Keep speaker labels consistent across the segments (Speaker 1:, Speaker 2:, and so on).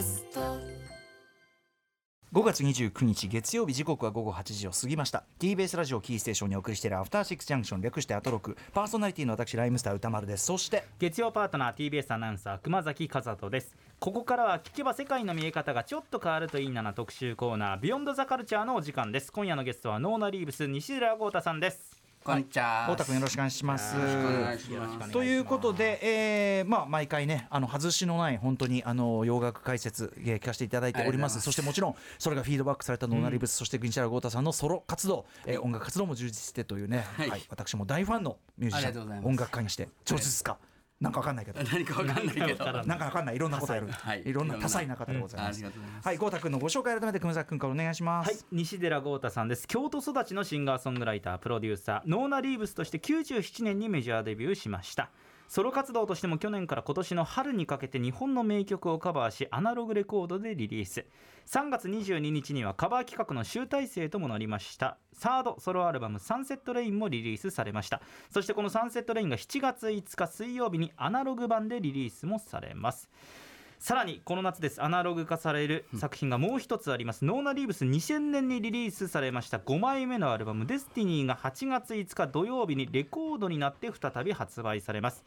Speaker 1: ャスト。
Speaker 2: 5月29日月曜日時刻は午後8時を過ぎました。TBS ラジオキーステーションにお送りしているアフターシックスジャンクション略してアトロク。パーソナリティの私ライムスター宇多丸です。そして
Speaker 3: 月曜パートナー TBS アナウンサー熊崎風斗です。ここからは聞けば世界の見え方がちょっと変わるといいな特集コーナービヨンドザカルチャーのお時間です。今夜のゲストはノーナリーブス西寺郷太さんです
Speaker 4: こんにちは。
Speaker 2: 郷太君よろしくお願いします。
Speaker 4: よろしくお願いします。
Speaker 2: ということで、えーまあ、毎回ね、あの外しのない本当にあの洋楽解説、えー聞かせていただいております、そしてもちろん、それがフィードバックされたノーナリーブス、そして西寺郷太さんのソロ活動、えー音楽活動も充実してというね、はい。
Speaker 4: はい。
Speaker 2: 私も大ファンのミュージシャン、音楽家にして、上手ですか、なんかわかんないけど。
Speaker 4: 何かわかんないけど。
Speaker 2: なんかわかんない、いろんなことやる、
Speaker 4: はい
Speaker 2: いろんな多彩な方でございます。
Speaker 4: うんありがとうございます
Speaker 2: はい、豪太君のご紹介改めて熊崎君からお願いします。
Speaker 3: はい西寺豪太さんです京都育ちのシンガーソングライタープロデューサーノーナリーブスとして97年にメジャーデビューしましたソロ活動としても去年から今年の春にかけて日本の名曲をカバーしアナログレコードでリリース。3月22日にはカバー企画の集大成ともなりました。サードソロアルバム「サンセットレイン」もリリースされました。そしてこの「サンセットレイン」が7月5日水曜日にアナログ版でリリースもされます。さらにこの夏です。アナログ化される作品がもう一つあります、ノーナリーブス2000年にリリースされました。5枚目のアルバム「デスティニーが8月5日土曜日にレコードになって再び発売されます。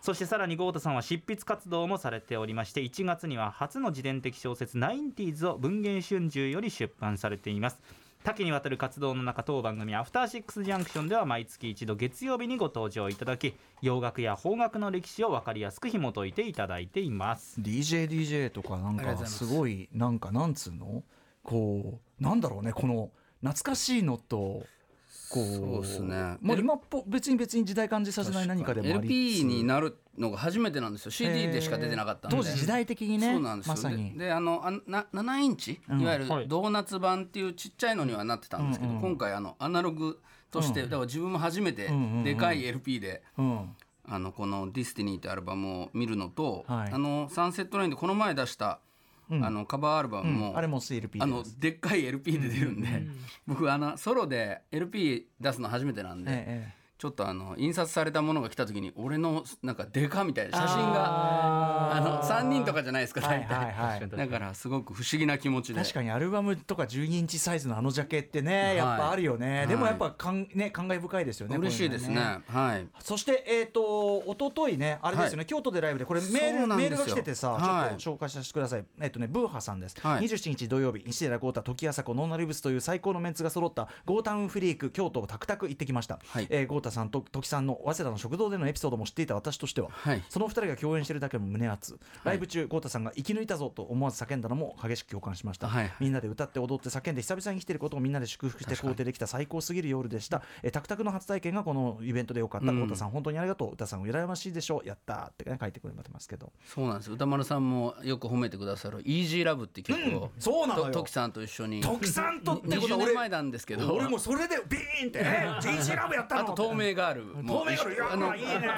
Speaker 3: そしてさらに郷太さんは執筆活動もされておりまして1月には初の自伝的小説「ナインティーズを文藝春秋より出版されています多岐にわたる活動の中当番組「アフターシックスジャンクション」では毎月一度月曜日にご登場いただき洋楽や邦楽の歴史を分かりやすく紐解いていただいています。
Speaker 2: DJ DJ とかなんか
Speaker 4: す。
Speaker 2: すごいなんかなんつうの？こうなんだろうねこの懐かしいのと
Speaker 4: そうっすね。
Speaker 2: まあ、今っぽ別に別に時代感じさせない何かでもありつつ
Speaker 4: LP になるのが初めてなんですよ。CD でしか出てなかったんで。
Speaker 2: 当時時代的にね
Speaker 4: そうなんですよ。
Speaker 2: まさに。
Speaker 4: でであのあな7インチ、いわゆる
Speaker 3: はい。
Speaker 4: ドーナツ版っていうちっちゃいのにはなってたんですけど、今回あのアナログとして、だから自分も初めてでかい LP で。
Speaker 2: うん。
Speaker 4: あのこの「ディスティニー」ってアルバムを見るのと、
Speaker 2: はい。
Speaker 4: あのサンセットレインでこの前出した、あのカバーアルバムも、
Speaker 2: あれも LP
Speaker 4: あの
Speaker 2: で
Speaker 4: っかい LP で出るんで、僕あのソロで LP 出すの初めてなんで、ちょっとあの印刷されたものが来た時に俺のなんかデカみたいな写真があの3人とかじゃないですか
Speaker 2: はい
Speaker 4: 大体、
Speaker 2: はいはい。
Speaker 4: だからすごく不思議な気持ちで。
Speaker 2: 確かにアルバムとか12インチサイズのあのジャケってねやっぱあるよね、
Speaker 4: はい。
Speaker 2: でもやっぱかん、ね、感慨深いですよね
Speaker 4: 嬉しいですね。
Speaker 2: こううの
Speaker 4: はい。
Speaker 2: そして、えっ、と、一昨日ね、あれですよね、京都でライブで、これメール、メールが来ててさ、
Speaker 4: はい。
Speaker 2: ちょっと紹介させてください。えっ、とね、ブーハさんです。
Speaker 4: はい。
Speaker 2: 27日土曜日、西寺豪太、時朝子、ノーナリブスという最高のメンツが揃った、ゴータウンフリーク、京都をタクタク行ってきました。
Speaker 4: はい。
Speaker 2: えー豪太さんと時さんの早稲田の食堂でのエピソードも知っていた私としては、
Speaker 4: はい。
Speaker 2: その二人が共演しているだけでも胸熱。ライブ中、豪太さんが生き抜いたぞと思わず叫んだのも激しく共感しました。
Speaker 4: はい
Speaker 2: みんなで歌って踊って叫んで久々に生きていることをみんなで祝福して肯定できた最高すぎる夜でした。えー、タクタクの初体験がこのイベントでよかった。
Speaker 4: うん
Speaker 2: 豪太さん本当にありがとう。歌さん羨ましいでしょう。やったーって、ね、書いてくれてますけど。
Speaker 4: そうなんです歌丸さんもよく褒めてくださる「イージーラブって曲を、
Speaker 2: そうなのよ
Speaker 4: とトキさんと一緒に
Speaker 2: 徳さんとってこと
Speaker 4: 20
Speaker 2: は
Speaker 4: 年前なんですけど
Speaker 2: 俺もそれでビーンってね、JG ラブやったの
Speaker 4: あと透明ガールも
Speaker 2: 透明ガール
Speaker 4: あの
Speaker 2: いいね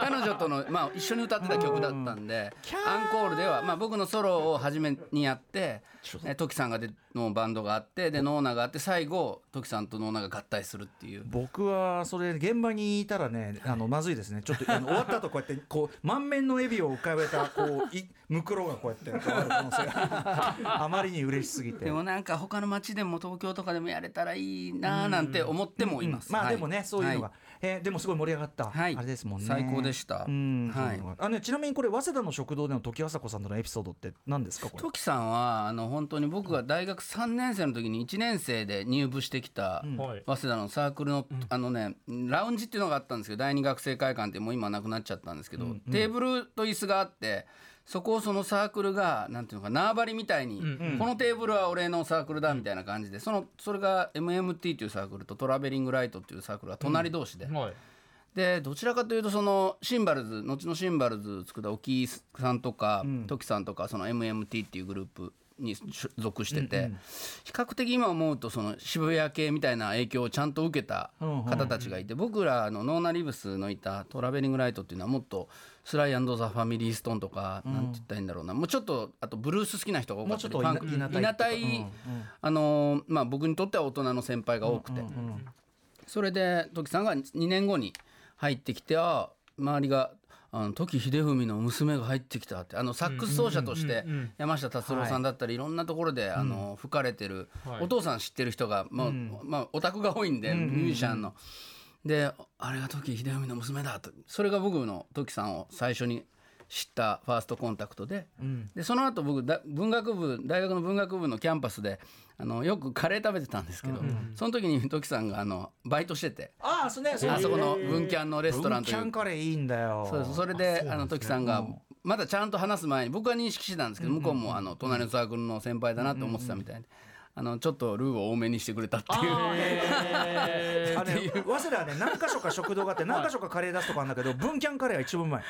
Speaker 4: 彼女との、まあ、一緒に歌ってた曲だったんでアンコールでは、まあ、僕のソロを初めにやってえトキさんがでのバンドがあってでノーナがあって最後トキさんとノーナが合体するっていう。
Speaker 2: 僕はそれ現場にいたらねあのまずいですね。ちょっとあの終わった後こうやってこう満面の笑みを浮かべたこういムクロがこうやってある可能性が。あまりに嬉しすぎて。
Speaker 4: でもなんか他の街でも東京とかでもやれたらいいなーなんて思ってもいます、はい
Speaker 2: まあでもね、そういうのが、
Speaker 4: は
Speaker 2: えーでもすごい盛り上がった、
Speaker 4: はい。
Speaker 2: あれですもんね。
Speaker 4: 最高でした。
Speaker 2: うん、
Speaker 4: はい。
Speaker 2: あね、ちなみにこれ、早稲田の食堂での時あさこさんとのエピソードって何ですか、これ？
Speaker 4: トキさんはあの本当に僕が大学3年生の時に1年生で入部してきた
Speaker 3: はい。
Speaker 4: 早稲田のサークルの、あのねラウンジっていうのがあったんですけど第二学生会館ってもう今なくなっちゃったんですけど、テーブルと椅子があってそこをそのサークルがなんていうのか縄張りみたいに、このテーブルは俺のサークルだみたいな感じでそのそれが MMT というサークルとトラベリングライトっていうサークルが隣同士で。
Speaker 3: はい。
Speaker 4: でどちらかというとそのシンバルズ後のシンバルズ作った沖井さんとか、トキさんとかその MMT っていうグループに所属してて、比較的今思うとその渋谷系みたいな影響をちゃんと受けた方たちがいて、僕らのノーナリーブスのいたトラベリングライトっていうのはもっとスライ＆ザ・ファミリー・ストーンとか、なんて言ったらいいんだろうな。もうちょっとあとブルース好きな人が多かったり
Speaker 2: もうち
Speaker 4: あのーまあ僕にとっては大人の先輩が多くて。それで時さんが2年後に入ってきてあ周りがああの時秀文の娘が入ってきたってあのサックス奏者として山下達郎さんだったりい。ろんなところであの吹かれてるお父さん知ってる人がまあまあオタクが多いんでミュージシャンの。であれが時秀文の娘だとそれが僕の時さんを最初に知ったファーストコンタクトで,、でその後僕だ文学部大学の文学部のキャンパスであのよくカレー食べてたんですけど、その時に時さんがあのバイトしてて。
Speaker 2: ああそうね
Speaker 4: あそこの文キャンのレストランという。
Speaker 2: 文キャンカレーいいんだよ。
Speaker 4: そうです。それであの時さんがまだちゃんと話す前に僕は認識してたんですけど向こうもあの隣のサークルの先輩だなと思ってたみたいで。あのちょっとルーを多めにしてくれたっていう。
Speaker 2: あのね早稲田はね何箇所か食堂があって何箇所かカレー出すとかあるんだけど文キャンカレーは一番うまい。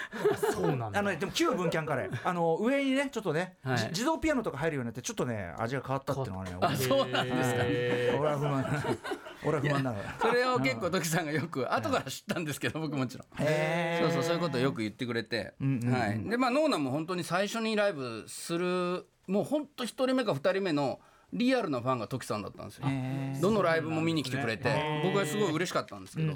Speaker 3: そうなんだ。
Speaker 2: あのねでも旧文キャンカレー。あの上にねちょっとね、
Speaker 4: はい。
Speaker 2: じ自動ピアノとか入るようになってちょっとね味が変わったっていうのはね
Speaker 4: あそうなんですか。
Speaker 2: 俺俺は不満。俺は不満な。のよ
Speaker 4: それを結構時さんがよく後から知ったんですけど僕もちろん。
Speaker 2: へ
Speaker 4: そうそうそういうことをよく言ってくれて、はい、でまあノーナも本当に最初にライブするもう本当一人目か二人目のリアルなファンがトキさんだったんですよ。どのライブも見に来てくれて、僕はすごい嬉しかったんですけど、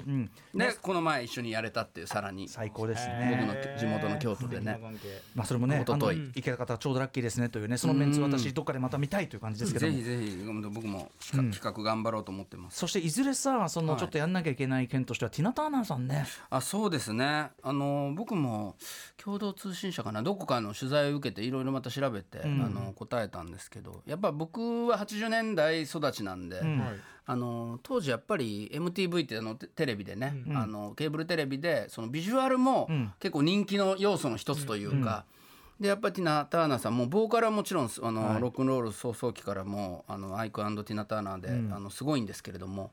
Speaker 4: でこの前一緒にやれたっていうさらに。
Speaker 2: 最高です
Speaker 4: 僕
Speaker 2: ね
Speaker 4: の地元の京都でね。
Speaker 2: まあそれもね
Speaker 4: 一昨日。
Speaker 2: 行けた方はちょうどラッキーですねというねそのメンツ私どっかでまた見たいという感じですけども。
Speaker 4: ぜひぜひ僕も企画頑張ろうと思ってます。
Speaker 2: そしていずれさそのちょっとやんなきゃいけない件としてはティナ・ターナーさんね。
Speaker 4: あそうですね。あの僕も共同通信社かなどこかの取材を受けていろいろまた調べて、あの答えたんですけどやっぱ僕は80年代育ちなんで、あの当時やっぱり MTV ってあのテテレビでね、あのケーブルテレビでそのビジュアルも結構人気の要素の一つというか。でやっぱりティナ・ターナーさんもボーカルはもちろんあの、ロックンロール早々期からもあのアイクティナ・ターナーで、あのすごいんですけれども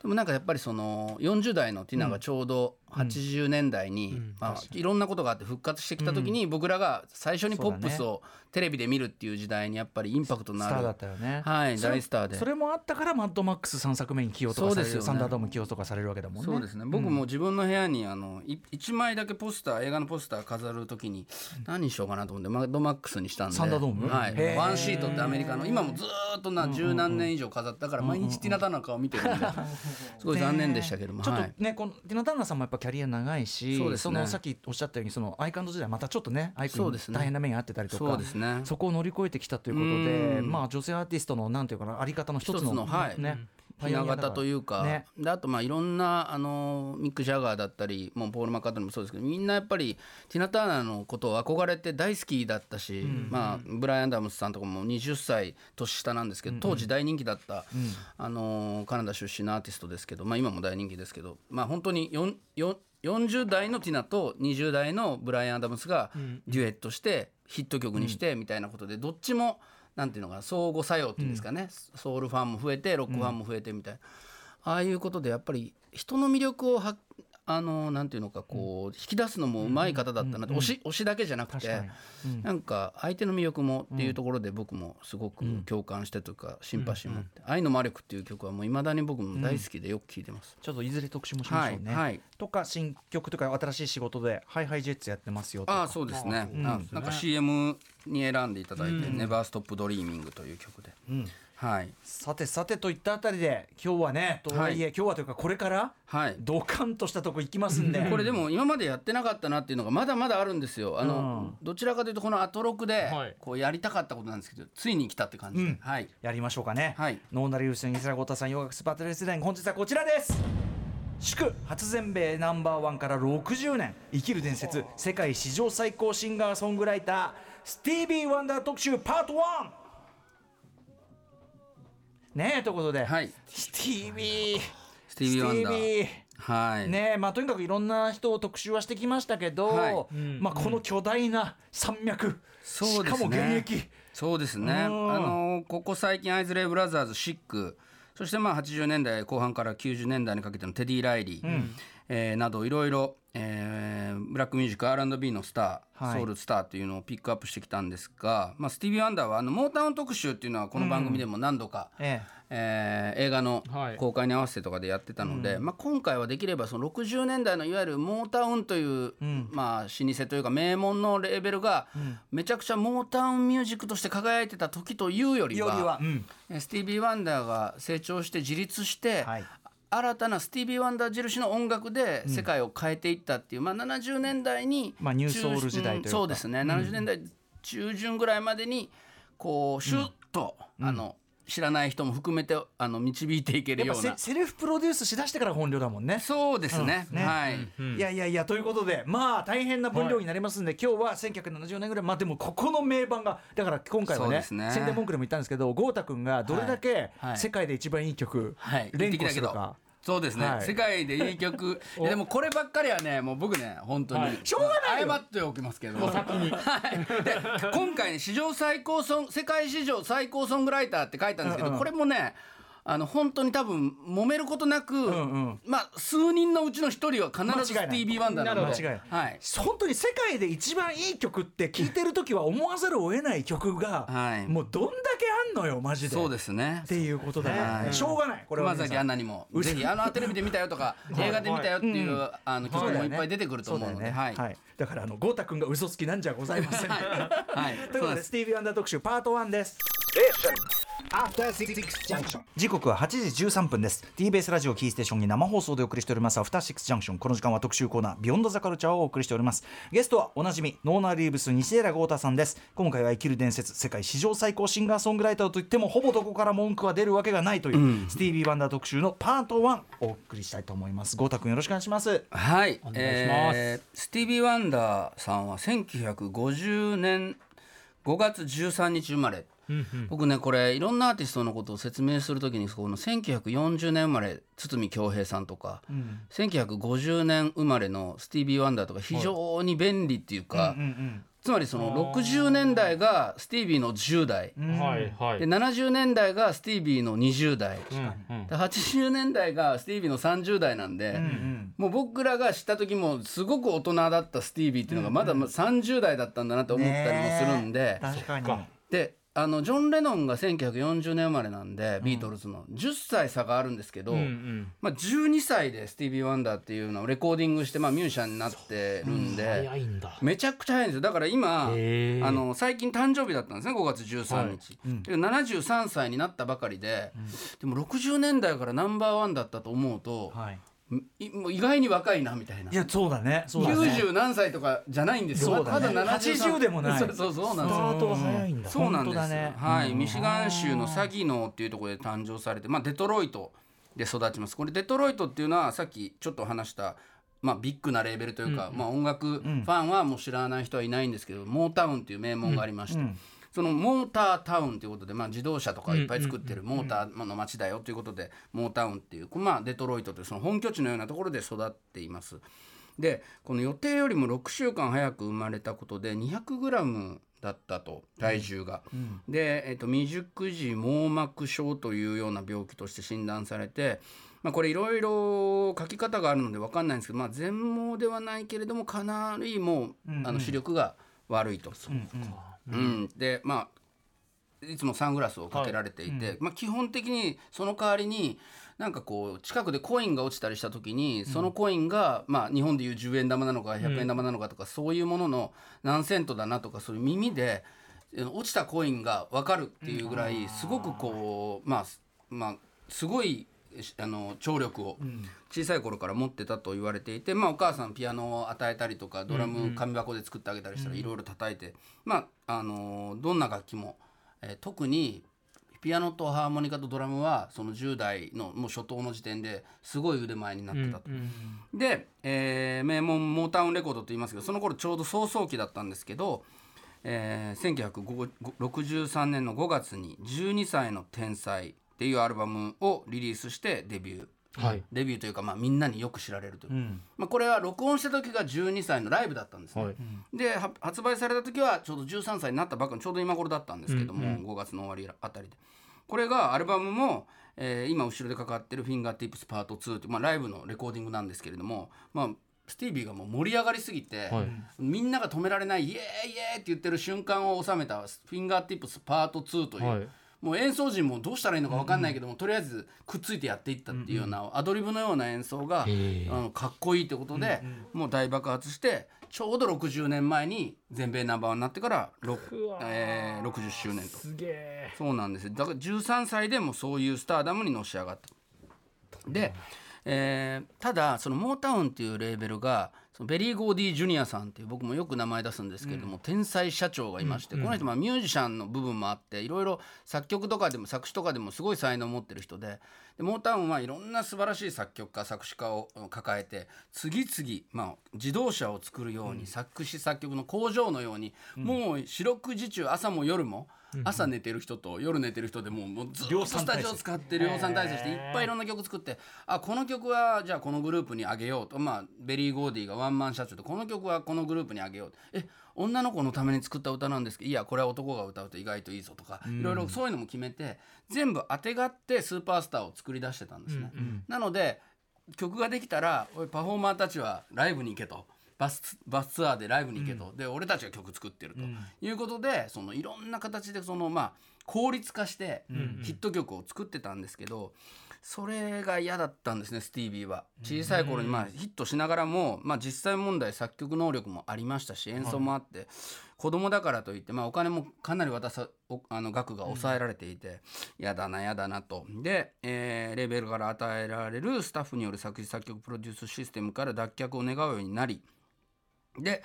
Speaker 4: でもなんかやっぱりその40代のティナがちょうど80年代に、まあ、いろんなことがあって復活してきた時に僕らが最初にポップスをテレビで見るっていう時代にやっぱりインパクトのある
Speaker 2: スターだったよね。
Speaker 4: はい大スターで。
Speaker 2: それもあったからマッドマックス3作目に起用とかされる、サンダードーム起用とかされるわけだもんね。
Speaker 4: そうですね。僕も自分の部屋にあのい1枚だけポスター映画のポスター飾る時に何にしようかなと思ってマッドマックスにしたんで。
Speaker 2: サンダードーム？
Speaker 4: はい。ワンシートってアメリカの今もずーっとな十何年以上飾ったから毎日ティナ・ターナーの顔見てるんですごい残念でしたけども、
Speaker 2: ちょっと
Speaker 4: はい。
Speaker 2: ね、このティナ・ターナーさんもやっぱキャリア長いし
Speaker 4: そね。
Speaker 2: のさっきおっしゃったようにそのアイカンド時代またちょっとねアイクに
Speaker 4: そうですね。
Speaker 2: 大変な目に遭ってたりとか
Speaker 4: そうですね。
Speaker 2: そこを乗り越えてきたということで
Speaker 4: うん。
Speaker 2: まあ女性アーティストのなんていうかなあり方の一つの
Speaker 4: 一つのはい。
Speaker 2: ね
Speaker 4: ひな形というか、
Speaker 2: ね。
Speaker 4: であとまあいろんなあのミック・ジャガーだったりもうポール・マッカートニーもそうですけどみんなやっぱりティナ・ターナーのことを憧れて大好きだったし、まあ、ブライアン・アダムスさんとかも20歳年下なんですけど当時大人気だった、あのカナダ出身のアーティストですけど、まあ、今も大人気ですけど、まあ、本当に4 4 40代のティナと20代のブライアン・アダムスがデュエットしてヒット曲にしてみたいなことでどっちもなんていうのかな相互作用っていうんですかね、ソウルファンも増えてロックファンも増えてみたいな、ああいうことでやっぱり人の魅力をはあのなんていうのかこう引き出すのもうまい方だったなって、推し推しだけじゃなくて、なんか相手の魅力もっていうところで僕もすごく共感してというかシンパシー持って「愛の魔力」っていう曲はもういまだに僕も大好きでよく聴いてます。
Speaker 2: ちょっといずれ特集もしましょうね、
Speaker 4: はいはい。
Speaker 2: とか新曲とか新しい仕事でハイハイジェッツやってますよとか。
Speaker 4: ああそうですね、あなんか CM に選んでいただいて「ネバーストップドリーミングという曲で、はい。
Speaker 2: さてさてといったあたりで今日はねとはい。え、
Speaker 4: はい
Speaker 2: 今日はというかこれから
Speaker 4: はい。
Speaker 2: ドカンとしたとこ行きますんで。
Speaker 4: これでも今までやってなかったなっていうのがまだまだあるんですよ。あの、どちらかというとこのアトロクで
Speaker 3: はい。
Speaker 4: こうやりたかったことなんですけどついに来たって感じで、はい。
Speaker 2: やりましょうかね、
Speaker 4: はい。
Speaker 2: ノーナリーブス西寺郷太さん洋楽スーパースター列伝本日はこちらです。祝初全米ナンバーワンから60年生きる伝説世界史上最高シンガーソングライタースティービー・ワンダー特集パート 1! ねえということで、
Speaker 4: はい。
Speaker 2: スティービー。
Speaker 4: スティービーワンダー。はい、
Speaker 2: ねえまあとにかくいろんな人を特集はしてきましたけど、
Speaker 4: はい。
Speaker 2: まあこの巨大な山脈、
Speaker 4: そうですね。
Speaker 2: しかも現役。
Speaker 4: そうですね。あ
Speaker 2: うん。
Speaker 4: のここ最近アイズレイブラザーズシック。そしてまあ80年代後半から90年代にかけてのテディ・ライリー、えーなどいろいろ、えーブラックミュージック R&B のスター、
Speaker 2: はい。
Speaker 4: ソウルスターというのをピックアップしてきたんですが、まあ、スティービー・ワンダーはあのモータウン特集っていうのはこの番組でも何度か、
Speaker 2: え
Speaker 4: え。ー映画の
Speaker 3: はい。
Speaker 4: 公開に合わせてとかでやってたので、まあ、今回はできればその60年代のいわゆるモータウンという、まあ、老舗というか名門のレーベルがめちゃくちゃモータウンミュージックとして輝いてた時というよ
Speaker 2: え
Speaker 4: りは
Speaker 2: よりは、うん。
Speaker 4: えースティービー・ワンダーが成長して自立して、
Speaker 2: はい
Speaker 4: 新たなスティービー・ワンダー印の音楽で世界を変えていったっていう、まあ、70年代に、
Speaker 2: まあニューソウル時代というか。
Speaker 4: んそうですね、70年代中旬ぐらいまでにこうシュッと、あの知らない人も含めてあの導いていける
Speaker 2: やっぱ
Speaker 4: ような
Speaker 2: セセルフプロデュースしだしてから本領だもんね。
Speaker 4: そうですね,、
Speaker 2: うん。ね。
Speaker 4: はい、
Speaker 3: うん
Speaker 2: いやいやいやということでまあ大変な分量になりますんで、今日は1970年ぐらいまあでもここの名盤がだから今回はね
Speaker 4: ね。
Speaker 2: 宣伝文句でも言ったんですけど豪太君がどれだけ
Speaker 4: はい。はい。
Speaker 2: 世界で一番いい曲
Speaker 4: はい。
Speaker 2: 連呼する
Speaker 4: 言ってきたけど。
Speaker 2: か、
Speaker 4: そうですね、
Speaker 2: はい。
Speaker 4: 世界でいい曲。いやでもこればっかりはねもう僕ね本当に、
Speaker 3: はい。
Speaker 2: しょうがないよ。
Speaker 4: 謝っておきますけど。はい、で今回ね史上最高ソン世界史上最高ソングライターって書いたんですけど、
Speaker 2: うんうん。
Speaker 4: これもねあの本当に多分揉めることなく、
Speaker 2: んうん。
Speaker 4: まあ数人のうちの一人は必ずスティービー・ワンダーなので。
Speaker 2: 間違いない。
Speaker 4: はい。
Speaker 2: 本当に世界で一番いい曲って聴いてる時は思わざるを得ない曲が、
Speaker 4: はい。
Speaker 2: もうどんだけあんのよマジで。
Speaker 4: そうですね。
Speaker 2: っていうことだよね、
Speaker 4: はい。
Speaker 2: しょうがないこれは
Speaker 4: 熊崎アンナにもぜひあのテレビで見たよとか 映画で見たよっていう、
Speaker 2: うん。
Speaker 4: あの曲もいっぱい出てくると思うので、
Speaker 2: そだよね。
Speaker 4: はい、
Speaker 2: だからあの豪太君が嘘つきなんじゃございません、
Speaker 4: はい。
Speaker 2: ということでスティービー・ワンダー特集パート1です.時刻は8時13分です。TBS ラジオキーステーションに生放送でお送りしておりますアフターシックスジャンクションこの時間は特集コーナービヨンドザカルチャーをお送りしております。ゲストはおなじみノーナーリーブス西寺郷太さんです。今回は生きる伝説世界史上最高シンガーソングライターといってもほぼどこから文句は出るわけがないという、スティービー・ワンダー特集のパート1お送りしたいと思います。郷太君よろしくお願いします。
Speaker 4: はい、
Speaker 3: お願いします。
Speaker 4: えースティービー・ワンダーさんは1950年5月13日生まれ、僕ねこれいろんなアーティストのことを説明するときにこの1940年生まれ堤恭平さんとか、1950年生まれのスティービー・ワンダーとか非常に便利っていうか、つまりその60年代がスティービーの10代、
Speaker 3: はいはい。
Speaker 4: で70年代がスティービーの20代、
Speaker 3: うんうん。
Speaker 4: で80年代がスティービーの30代なんで、もう僕らが知った時もすごく大人だったスティービーっていうのがまだ30代だったんだなと思ったりもするんで、
Speaker 2: 確かに。
Speaker 3: そっか。
Speaker 4: であのジョン・レノンが1940年生まれなんで、ビートルズの。10歳差があるんですけど、
Speaker 3: うんうん。
Speaker 4: まあ、12歳でスティービー・ワンダーっていうのをレコーディングして、まあ、ミュージシャンになってるんで。
Speaker 3: 早いんだ。
Speaker 4: めちゃくちゃ早いんですよ。だから今あの最近誕生日だったんですね5月13日、で73歳になったばかりで、でも60年代からナンバーワンだったと思うと、
Speaker 2: はい
Speaker 4: 意外に若いなみたいな。い
Speaker 2: やそうだね。そうだね。
Speaker 4: 90何歳とかじゃないんですよ。
Speaker 2: そうだね。
Speaker 4: まだ73
Speaker 2: 80でもない。
Speaker 4: そうそうそうなんですよ。
Speaker 3: スタートが早いんだ。
Speaker 4: そうなんです、はい、ミシガン州のサギノーっていうところで誕生されて、まあ、デトロイトで育ちます。これデトロイトっていうのはさっきちょっと話した、まあ、ビッグなレーベルというか、まあ、音楽ファンはもう知らない人はいないんですけど、モータウンっていう名門がありまして、そのモータータウンということで、まあ、自動車とかいっぱい作ってるモーターの街だよということで、モータウンっていう、まあ、デトロイトというその本拠地のようなところで育っています。でこの予定よりも6週間早く生まれたことで 200g だったと体重が。で、えっと未熟児網膜症というような病気として診断されて、まあ、これいろいろ書き方があるので分かんないんですけど、まあ、全盲ではないけれどもかなりもう、あの視力が悪いと。うんでまあいつもサングラスをかけられていて、まあ、基本的にその代わりになんかこう近くでコインが落ちたりした時にそのコインが、まあ、日本でいう10円玉なのか100円玉なのかとか、そういうものの何セントだなとかそういう耳でえ落ちたコインが分かるっていうぐらいすごくこうまあまあすごいしあの聴力を小さい頃から持ってたと言われていて、まあ、お母さんピアノを与えたりとかドラム紙箱で作ってあげたりしたらいろいろ叩いて、まああのどんな楽器も、えー特にピアノとハーモニカとドラムはその10代のもう初頭の時点ですごい腕前になってたと。で、えー名門モータウンレコードと言いますけどその頃ちょうど早々期だったんですけど、えー1963年の5月に「12歳の天才」っていうアルバムをリリースしてデビュー。
Speaker 3: はい。
Speaker 4: デビューというか、まあ、みんなによく知られるという、まあ、これは録音した時が12歳のライブだったんですね、
Speaker 3: はい。
Speaker 4: では発売された時はちょうど13歳になったばっかりちょうど今頃だったんですけども、5月の終わりあたりで。これがアルバムも、えー今後ろでかかってる「フィンガーティップスパート2」っていう、まあ、ライブのレコーディングなんですけれども、まあ、スティービーがもう盛り上がりすぎて、
Speaker 3: はい。
Speaker 4: みんなが止められないイエーイイエーイって言ってる瞬間を収めた「フィンガーティップスパート2」という、
Speaker 3: はい
Speaker 4: もう演奏陣もどうしたらいいのか分かんないけども、とりあえずくっついてやっていったっていうようなアドリブのような演奏が、
Speaker 3: へえ。
Speaker 4: あのかっこいいってことで、もう大爆発してちょうど60年前に全米ナンバーワンになってから、えー60周年と。
Speaker 3: すげえ。
Speaker 4: そうなんですよ。だから13歳でもそういうスターダムにのし上がった。で、えーただそのモータウンっていうレーベルがそのベリー・ゴーディ・ジュニアさんっていう僕もよく名前出すんですけれども、天才社長がいまして、この人まあミュージシャンの部分もあっていろいろ作曲とかでも作詞とかでもすごい才能を持ってる人ででモータウンはいろんな素晴らしい作曲家作詞家を抱えて次々、まあ、自動車を作るように、作詞作曲の工場のように、もう四六時中朝も夜も。朝寝てる人と夜寝てる人でもうもうずっとスタジオ使って量産体制していっぱいいろんな曲作ってあこの曲はじゃあこのグループにあげようと。まあベリー・ゴーディがワンマン社長でこの曲はこのグループにあげようえ女の子のために作った歌なんですけどいやこれは男が歌うと意外といいぞとかいろいろそういうのも決めて全部あてがってスーパースターを作り出してたんですね。なので曲ができたらおいパフォーマーたちはライブに行けと。バスバスツアーでライブに行けと、で俺たちが曲作ってると、いうことでそのいろんな形でそのまあ効率化してヒット曲を作ってたんですけど、それが嫌だったんですねスティービーは。小さい頃にまあヒットしながらも、まあ、実際問題作曲能力もありましたし演奏もあって、子供だからといって、まあ、お金もかなり渡さおあの額が抑えられていて嫌、だな嫌だなと。で、えーレーベルから与えられるスタッフによる作詞作曲プロデュースシステムから脱却を願うようになりで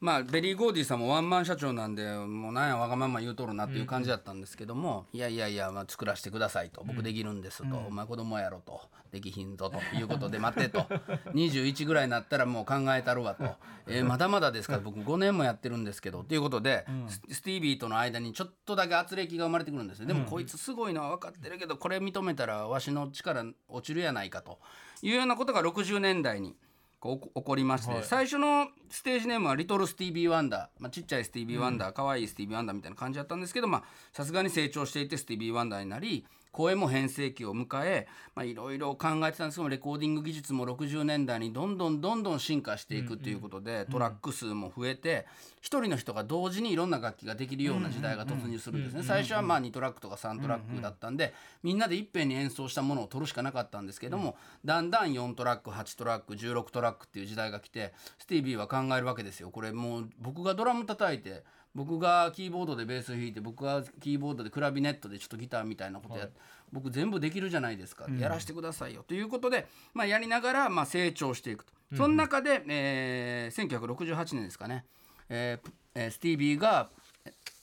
Speaker 4: まあベリー・ゴーディさんもワンマン社長なんでもうなんやわがまま言うとるなっていう感じだったんですけども、いやいやいや、まあ、作らせてくださいと。僕できるんですと、お前子供やろと。できひんぞと。いうことで待ってと。21ぐらいになったらもう考えたるわと、えーまだまだですか？ら僕5年もやってるんですけど。ということで、ススティービーとの間にちょっとだけ圧力が生まれてくるんですね。でもこいつすごいのは分かってるけどこれ認めたらわしの力落ちるやないかと。いうようなことが60年代にこう起こりまして、最初のステージネームはリトルスティービー・ワンダー、まあ、ちっちゃいスティービー・ワンダー、可愛いスティービー・ワンダーみたいな感じだったんですけどまあさすがに成長していってスティービー・ワンダーになり声も変声期を迎えまあいろいろ考えてたんです。けどレコーディング技術も60年代にどんどんどんどん進化していくということで、トラック数も増えて一人の人が同時にいろんな楽器ができるような時代が突入するんですね。最初はまあ2トラックとか3トラックだったんで、みんなでいっぺんに演奏したものを取るしかなかったんですけども、だんだん4トラック8トラック16トラックっていう時代が来てスティービーは考えるわけですよ。これもう僕がドラム叩いて僕がキーボードでベース弾いて僕がキーボードでクラビネットでちょっとギターみたいなことやって、僕全部できるじゃないですか、やらせてくださいよ。ということで、まあ、やりながらまあ成長していくと、その中で、えー1968年ですかね、えーえースティービーが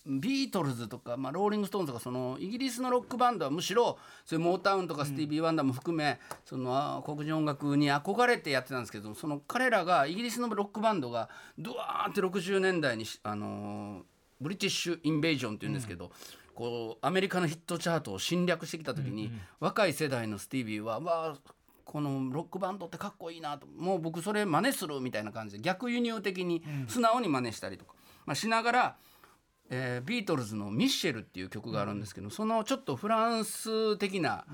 Speaker 4: ビートルズとか、まあ、ローリング・ストーンズとかそのイギリスのロックバンドはむしろそういうモータウンとかスティービー・ワンダーも含め、そのあ黒人音楽に憧れてやってたんですけどその彼らがイギリスのロックバンドがドワーって60年代にし、あのーブリティッシュ・インベージョンっていうんですけど、こうアメリカのヒットチャートを侵略してきた時に、若い世代のスティービーはわあこのロックバンドってかっこいいなと。もう僕それ真似するみたいな感じで逆輸入的に素直に真似したりとか、まあ、しながら、えービートルズの「ミッシェル」っていう曲があるんですけど、そのちょっとフランス的な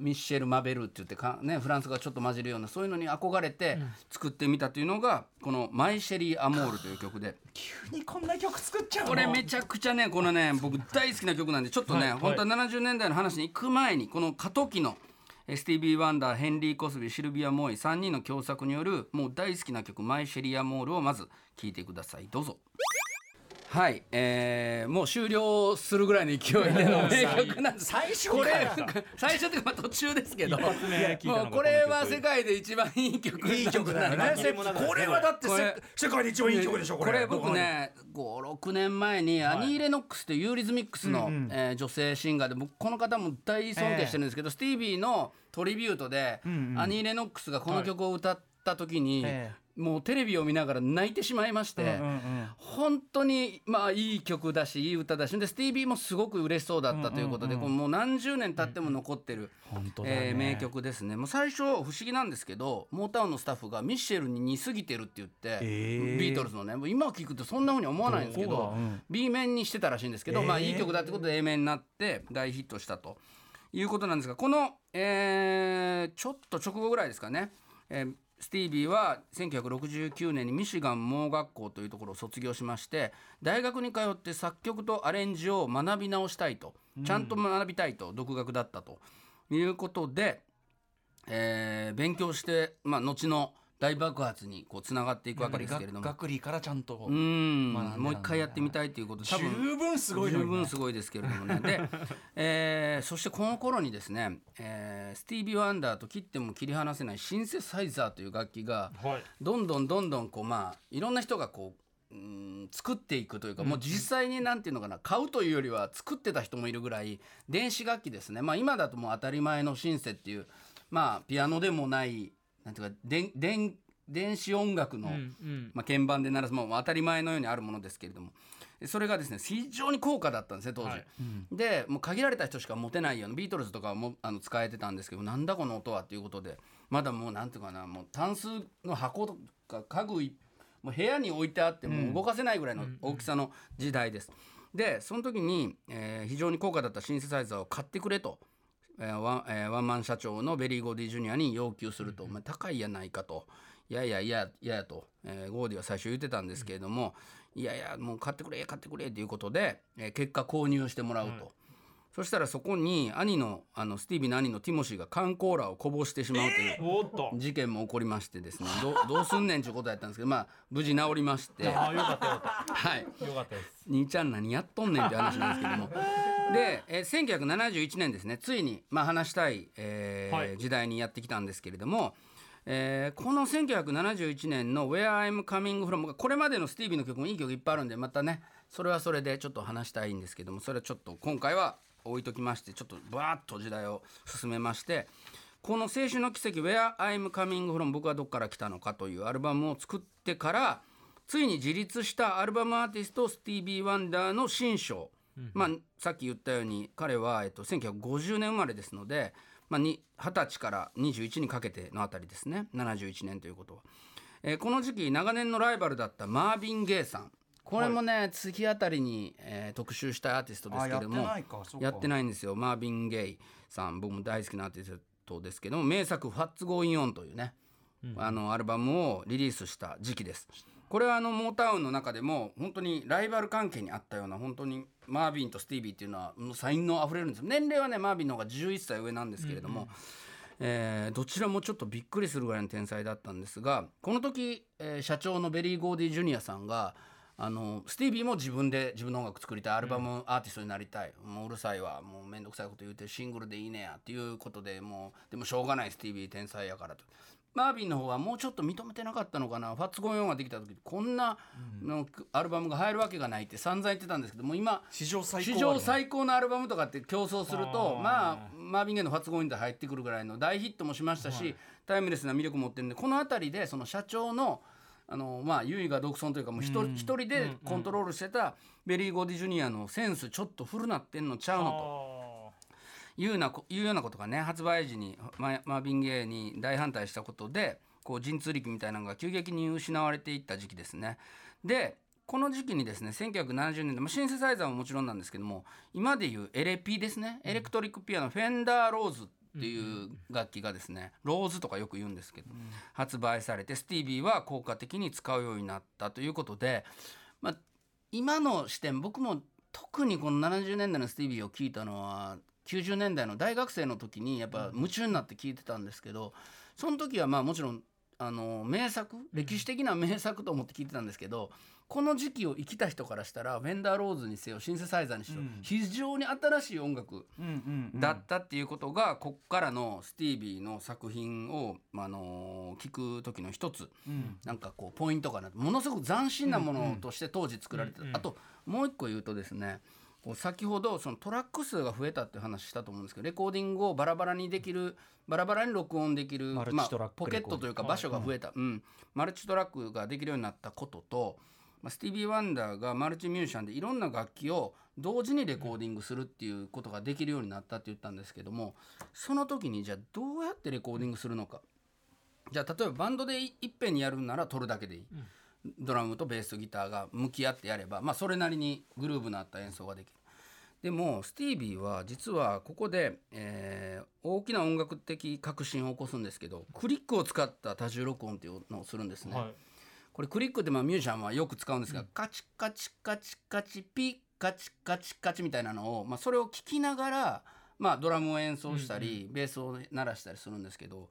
Speaker 4: ミッシェル・マベルって言ってか、ね、フランスがちょっと混じるようなそういうのに憧れて作ってみたというのがこの「マイ・シェリー・アモール」という曲で。
Speaker 2: 急にこんな曲作っちゃうの？
Speaker 4: これめちゃくちゃねこのね僕大好きな曲なんでちょっとね、
Speaker 3: はい。
Speaker 4: 本当は70年代の話に行く前にこの過渡期のえスティービー・ワンダーヘンリー・コスビーシルビア・モーイ3人の共作によるもう大好きな曲「マイ・シェリー・アモール」をまず聴いてください。どうぞ。はい、えー、もう終了するぐらいの勢いでの名曲なんです。
Speaker 2: 最初
Speaker 4: これ最初っていうかまあ途中ですけど。もうこれは世界で一番いい曲
Speaker 2: いい曲だよね。これはだって世界で一番いい曲でしょこれ。
Speaker 4: これ僕ね56年前に。アニー・レノックスってい。うユーリズミックスの、
Speaker 2: うんうん。
Speaker 4: えー女性シンガーで僕この方も大尊敬してるんですけど、スティービーのトリビュートで、
Speaker 2: んうん。
Speaker 4: アニー・レノックスがこの曲を歌った時に、
Speaker 2: え
Speaker 4: もうテレビを見ながら泣いてしまいまして、本当にまあいい曲だしいい歌だしでスティービーもすごく嬉しそうだったということで、もう何十年経っても残ってる、
Speaker 2: 本当だね。
Speaker 4: えー名曲ですね。もう最初不思議なんですけどモータウンのスタッフがミッシェルに似すぎてるって言って、
Speaker 2: えー。
Speaker 4: ビートルズのねもう今聞くとそんな風に思わないんですけど、B 面にしてたらしいんですけど、
Speaker 2: えー。
Speaker 4: まあいい曲だってことで A 面になって大ヒットしたということなんですがこの、えーちょっと直後ぐらいですかね、えースティービーは1969年にミシガン盲学校というところを卒業しまして大学に通って作曲とアレンジを学び直したいとちゃんと学びたいと独学だったということで、えー勉強して、まあ、後の大爆発にこうつながっていくわけですけれども。
Speaker 2: 学理からちゃんと
Speaker 4: うん。もう一回やってみたいということ多分
Speaker 2: 十分すごいの
Speaker 4: 十分すごいですけれどもね。で、えーそしてこの頃にですね、えースティービー・ワンダーと切っても切り離せないシンセサイザーという楽器が
Speaker 3: はい。
Speaker 4: どんどんどんどんこうまあいろんな人がこううん作っていくというか、もう実際になんていうのかな買うというよりは作ってた人もいるぐらい電子楽器ですね。まあ今だともう当たり前のシンセっていうまあピアノでもないなんていうか電電電子音楽の、
Speaker 3: うんうん。
Speaker 4: まあ、鍵盤で鳴らすもう当たり前のようにあるものですけれども。それがですね非常に高価だったんですね当時、
Speaker 3: はい。
Speaker 4: でもう限られた人しか持てないようなビートルズとかはもうあの使えてたんですけどなんだこの音はっていうことでまだもうなんていうかなもうタンスの箱とか家具いもう部屋に置いてあってもう動かせないぐらいの大きさの時代です。でその時に、えー非常に高価だったシンセサイザーを買ってくれと。えーワンえーワンマン社長のベリー・ゴーディ・ジュニアに要求すると「お前高いやないか」と「いやいやいやいや」と、えーゴーディは最初言ってたんですけれども「いやいやもう買ってくれ買ってくれ」ということで、えー結果購入してもらうと。そしたらそこに兄のあのスティービーの兄のティモシーが缶コーラをこぼしてしまうという事件も起こりましてですね。どどうすんねんちゅうことやったんですけどまあ無事治りまして。
Speaker 3: ああよかったよか
Speaker 4: はい。
Speaker 3: ったよかったです。
Speaker 4: 兄ちゃん何やっとんねんって話なんですけども。で、えー1971年ですね。ついに、まあ、話したい、えー
Speaker 3: はい。
Speaker 4: 時代にやってきたんですけれども、えーこの1971年の「Where I'm Coming From」これまでのスティービーの曲もいい曲いっぱいあるんでまたねそれはそれでちょっと話したいんですけどもそれはちょっと今回は置いときましてちょっとバーッと時代を進めましてこの「青春の奇跡 Where I'm Coming From 僕はどこから来たのか」というアルバムを作ってからついに自立したアルバムアーティストスティービー・ワンダーの新章、まあ、さっき言ったように彼は、えっと、1950年生まれですので、まあ、に20歳から21にかけてのあたりですね。71年ということは、えーこの時期長年のライバルだったマービン・ゲイさんこれもね、次あたりに、えー特集したアーティストですけども。
Speaker 2: あやってないか。そうか。
Speaker 4: やってないんですよ。マービン・ゲイさん。僕も大好きなアーティストですけども。名作「What's Going On」というね、あのアルバムをリリースした時期です。これはあのモータウンの中でも本当にライバル関係にあったような本当にマービンとスティービーっていうのは才能あふれるんです年齢はねマービンの方が11歳上なんですけれども、えーどちらもちょっとびっくりするぐらいの天才だったんですがこの時、えー社長のベリー・ゴーディ・ジュニアさんがあのスティービーも自分で自分の音楽作りたい。アルバムアーティストになりたい、もううるさいわ。もう面倒くさいこと言うてシングルでいいねや。っていうことでもうでもしょうがない。スティービー天才やからと。マービンの方はもうちょっと認めてなかったのかな「ホワッツ・ゴーイン・オン」ができた時こんなのアルバムが入るわけがないって散々言ってたんですけども今
Speaker 2: 史上最高
Speaker 4: 史上最高のアルバムとかって競争するとまあマービン・ゲイの「ホワッツ・ゴーイン・オン」で入ってくるぐらいの大ヒットもしましたし、タイムレスな魅力持ってるんでこの辺りでその社長のあのまあ唯我独尊というかもう一人,、一人でコントロールしてたベリー・ゴーディ・ジュニアのセンスちょっと古なってんのちゃうのと。いうようなこいうようなことがね発売時にママービン・ゲイに大反対したことでこう神通力みたいなのが急激に失われていった時期ですね。でこの時期にですね1970年代、まあ、シンセサイザーももちろんなんですけども今でいうエレピですねエレクトリックピアノフェンダーローズっていう楽器がですねローズとかよく言うんですけど、発売されてスティービーは効果的に使うようになったということで、まあ、今の視点僕も特にこの70年代のスティービーを聞いたのは90年代の大学生の時にやっぱ夢中になって聞いてたんですけどその時はまあもちろんあの名作歴史的な名作と思って聞いてたんですけどこの時期を生きた人からしたらフェンダーローズにせよシンセサイザーにしろ非常に新しい音楽
Speaker 2: うんうんうん。
Speaker 4: だったっていうことがこっからのスティービーの作品を、まああの聞く時の一つ
Speaker 2: うん。
Speaker 4: なんかこうポイントかなと。ものすごく斬新なものとして当時作られてた、あともう一個言うとですね先ほどそのトラック数が増えたって話したと思うんですけどレコーディングをバラバラにできるバラバラに録音できるまあ、ポケットというか場所が増えた、うん、マルチトラックができるようになったことと、まあ、スティービー・ワンダーがマルチミュージシャンでいろんな楽器を同時にレコーディングするっていうことができるようになったって言ったんですけどもその時にじゃあどうやってレコーディングするのか。じゃあ例えばバンドでいいっぺんにやるなら撮るだけでいい、ドラムとベースとギターが向き合ってやれば、まあ、それなりにグルーヴのあった演奏ができる。でもスティービーは実はここで、えー大きな音楽的革新を起こすんですけどクリックを使った多重録音っていうのをするんですね、
Speaker 3: はい
Speaker 4: これクリックってまあミュージシャンはよく使うんですが、カチカチカチカチピッカチカチカチみたいなのを、まあ、それを聞きながら、まあ、ドラムを演奏したり、ベースを鳴らしたりするんですけど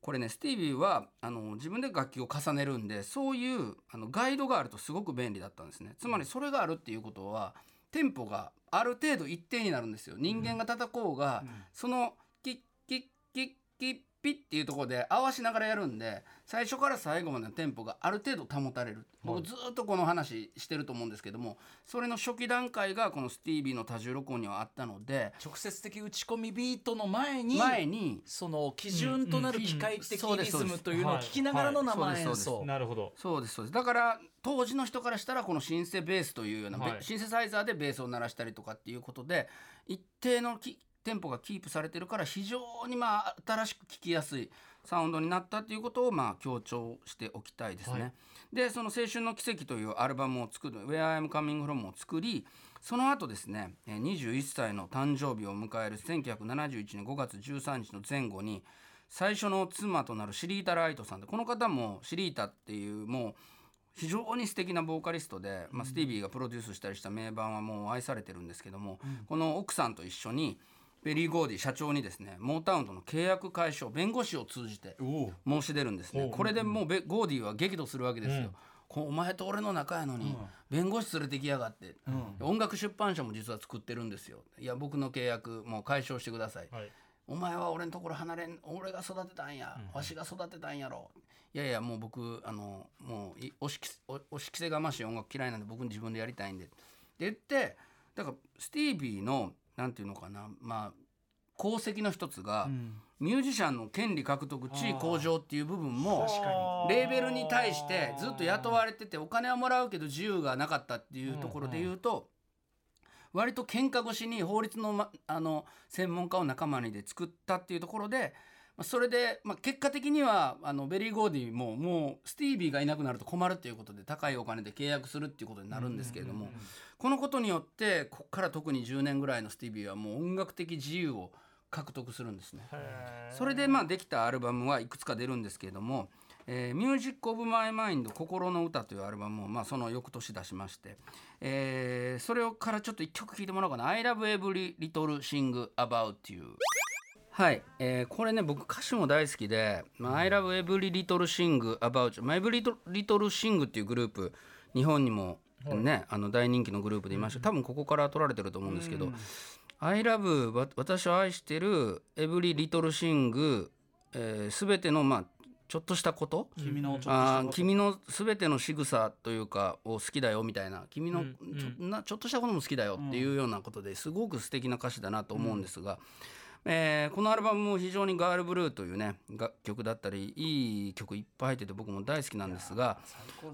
Speaker 4: これねスティービーはあの自分で楽器を重ねるんでそういうあのガイドがあるとすごく便利だったんですね。つまりそれがあるっていうことはテンポがある程度一定になるんですよ。人間が叩こうが、そのキッキッキッキッピッっていうところで合わしながらやるんで最初から最後までのテンポがある程度保たれる。僕ずっとこの話してると思うんですけどもそれの初期段階がこのスティービーの多重録音にはあったので
Speaker 2: 直接的打ち込みビートの前に
Speaker 4: 前に
Speaker 2: その基準となる機械的リズムというのを聞きながらの生演奏。
Speaker 3: なるほど。
Speaker 4: そうですそうです。だから当時の人からしたらこのシンセベースというような、
Speaker 3: はい。
Speaker 4: シンセサイザーでベースを鳴らしたりとかっていうことで一定のきテンポがキープされてるから非常にまあ新しく聴きやすいサウンドになったっていうことをまあ強調しておきたいですね。
Speaker 3: はい
Speaker 4: でその「青春の奇跡」というアルバムを作る「Where I'm Coming From」を作りその後ですねえー21歳の誕生日を迎える1971年5月13日の前後に最初の妻となるシリータ・ライトさんでこの方もシリータっていうもう非常に素敵なボーカリストで、まあ、スティービーがプロデュースしたりした名盤はもう愛されてるんですけども、この奥さんと一緒にベリー・ゴーディ社長にですねモータウンとの契約解消弁護士を通じて申し出るんですね。これでもうベゴーディは激怒するわけですよ。こうお前と俺の仲やのに弁護士連れてきやがって、音楽出版社も実は作ってるんですよ。いや僕の契約もう解消してください、
Speaker 3: はい。
Speaker 4: お前は俺のところ離れん俺が育てたんや、わしが育てたんやろ。いやいやもう僕あのもういおしきお押し付けがましい音楽嫌いなんで僕自分でやりたいんで。って言ってだからスティービーのなんていうのかな。まあ功績の一つが、ミュージシャンの権利獲得地位向上っていう部分もレーベルに対してずっと雇われててお金はもらうけど自由がなかったっていうところで言うと、割と喧嘩腰に法律の,、ま、あの専門家を仲間にで作ったっていうところで、まあ、それで、まあ、結果的にはあのベリー・ゴーディももうスティービーがいなくなると困るっていうことで高いお金で契約するっていうことになるんですけれどもこのことによってここから特に10年ぐらいのスティービーはもう音楽的自由を獲得するんですね。それでまあできたアルバムはいくつか出るんですけれども「えー、ミュージック・オブ・マイ・マインド心の歌」というアルバムを、まあ、その翌年出しまして、えーそれからちょっと一曲聴いてもらおうかな「I love every little thing about you」はい、えーこれね僕歌詞も大好きで「まあ、I love every little thing about you」まあ「Every little thing」っていうグループ日本にもね、あの大人気のグループでいました。多分ここから取られてると思うんですけど「I love わ私を愛してる every little thing えーすべてのまあちょっとしたこと？
Speaker 2: 君のちょっとしたこと。
Speaker 4: あー君のすべての仕草というかを好きだよみたいな。君のちょ,、なちょっとしたことも好きだよっていうようなことですごく素敵な歌詞だなと思うんですが、えーこのアルバムも非常に「ガールブルー」というね楽曲だったりいい曲いっぱい入ってて僕も大好きなんですが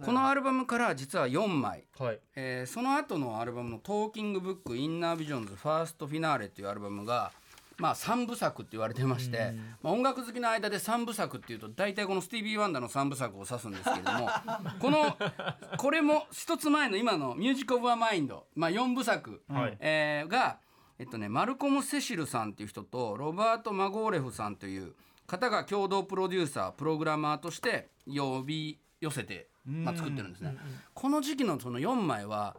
Speaker 4: このアルバムから実は4枚。
Speaker 3: はい。
Speaker 4: えーその後のアルバムの「トーキングブック・インナービジョンズ・ファースト・フィナーレ」っていうアルバムが、まあ、3部作って言われてまして、まあ、音楽好きの間で3部作っていうと大体このスティービー・ワンダーの3部作を指すんですけれども このこれも一つ前の今の「ミュージック・オブ・マイ・マインド」まあ、4部作、
Speaker 3: はい。
Speaker 4: えーが、えっとね、マルコム・セシルさんっていう人とロバート・マーゴレフさんという方が共同プロデューサープログラマーとして呼び寄せて、まあ、作ってるんですね。この時期のその4枚は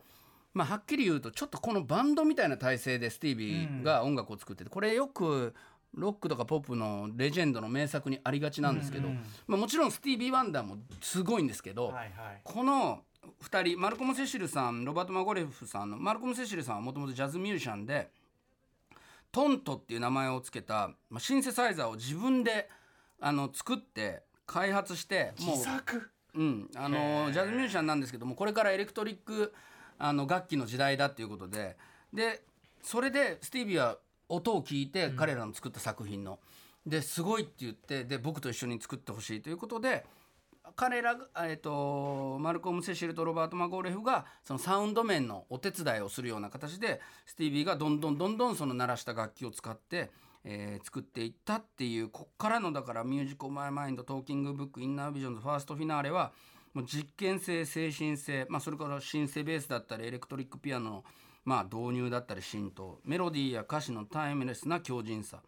Speaker 4: まあ、はっきり言うとちょっとこのバンドみたいな体制でスティービーが音楽を作っててこれよくロックとかポップのレジェンドの名作にありがちなんですけど、まあ、もちろんスティービー・ワンダーもすごいんですけど、この2人マルコム・セシルさんロバート・マゴレフさんのマルコム・セシルさんはもともとジャズミュージシャンでトントっていう名前を付けた、まあ、シンセサイザーを自分であの作って開発してもう
Speaker 2: 自作？
Speaker 4: うん、あのジャズミュージシャンなんですけどもこれからエレクトリックあの楽器の時代だっていうことで。でそれでスティービーは音を聞いて彼らの作った作品の、ですごいって言ってで僕と一緒に作ってほしいということで彼らが、えー、とマルコム・セシルとロバート・マゴーレフがそのサウンド面のお手伝いをするような形でスティービーがどんどんどんどんその鳴らした楽器を使って、えー作っていったっていうこっからのだから「ミュージック・オブ・マイ・マインド」「トーキング・ブック」「インナー・ビジョンズ」「ファースト・フィナーレは」もう実験性精神性、まあ、それからシンセベースだったりエレクトリックピアノの、まあ、導入だったり浸透メロディーや歌詞のタイムレスな強靭さ。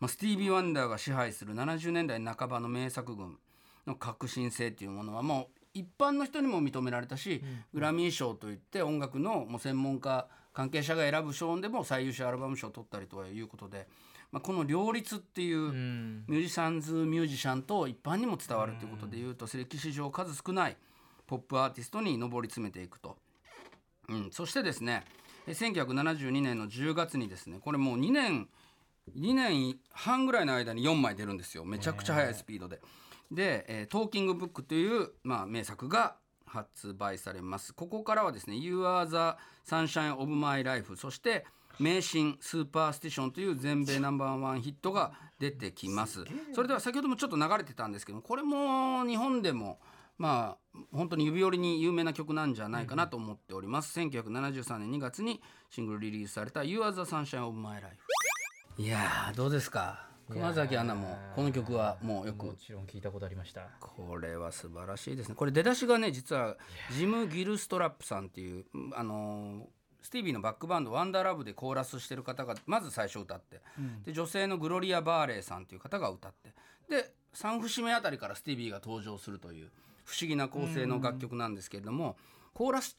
Speaker 4: まあ、スティービー・ワンダーが支配する70年代半ばの名作群。の革新性っていうものはもう一般の人にも認められたし、グラミー賞といって音楽のもう専門家関係者が選ぶ賞でも最優秀アルバム賞を取ったりということでまあ、この両立っていう
Speaker 3: うん。
Speaker 4: ミュージシャンズミュージシャンと一般にも伝わるということでいうと歴史上数少ないポップアーティストに上り詰めていくと、うん、そしてですねえ1972年の10月にですねこれもう2年2年半ぐらいの間に4枚出るんですよ。めちゃくちゃ速いスピードで。で、えートーキングブック」という、まあ、名作が発売されます。ここからはですね「You are the sunshine of my life」そして「名神スーパースティション」という全米ナンバーワンヒットが出てきます。それでは先ほどもちょっと流れてたんですけどこれも日本でもまあ本当に指折りに有名な曲なんじゃないかなと思っております、1973年2月にシングルリリースされた「You are the sunshine of my life」いやーどうですか？熊崎アナもこの曲はもうよく。
Speaker 3: もちろん聞いたことありました。
Speaker 4: これは素晴らしいですね。これ出だしがね実はジム・ギルストラップさんっていううんあのースティービーのバックバンド「ワンダーラブ」でコーラスしてる方がまず最初歌って、で女性のグロリア・バーレーさんっていう方が歌って。で3節目あたりからスティービーが登場するという不思議な構成の楽曲なんですけれども、コーラス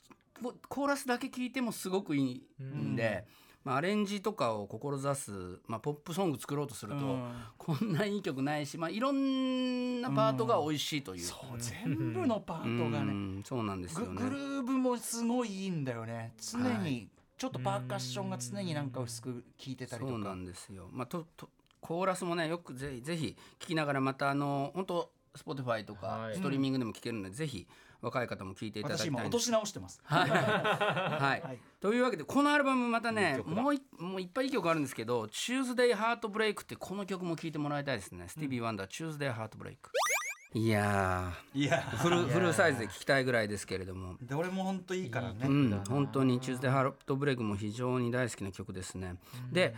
Speaker 4: コーラスだけ聴いてもすごくいいんで、まあ、アレンジとかを志す、まあ、ポップソング作ろうとすると、こんないい曲ないし、まあ、いろんなパートが美味しいという。
Speaker 2: そう全部のパートが
Speaker 4: う
Speaker 2: ね
Speaker 4: んそうなんですよね。
Speaker 2: ググルーブもすごいいいんだよね常にちょっとパーカッションが常になんか薄く効いてたりとか
Speaker 4: そうなんですよ。まあととコーラスもねよくぜひぜひ聞きながらまたあの本当 Spotify とか
Speaker 3: はい
Speaker 4: ストリーミングでも聞けるので、ぜひ若い方も聞いていただきた
Speaker 2: 私
Speaker 4: いんです。
Speaker 2: 今落とし直してます。
Speaker 4: はい、はい。というわけでこのアルバムまたねもういもういっぱいいい曲あるんですけど「Tuesday Heartbreak」ってこの曲も聴いてもらいたいですね、スティービー・ワンダー「Tuesday Heartbreak」いや
Speaker 2: いや
Speaker 4: ー。フルフルサイズで聴きたいぐらいですけれども。
Speaker 2: で俺も本当いいからね。
Speaker 4: うん、本当に「チューズデー・ハートブレイク」も非常に大好きな曲ですね。で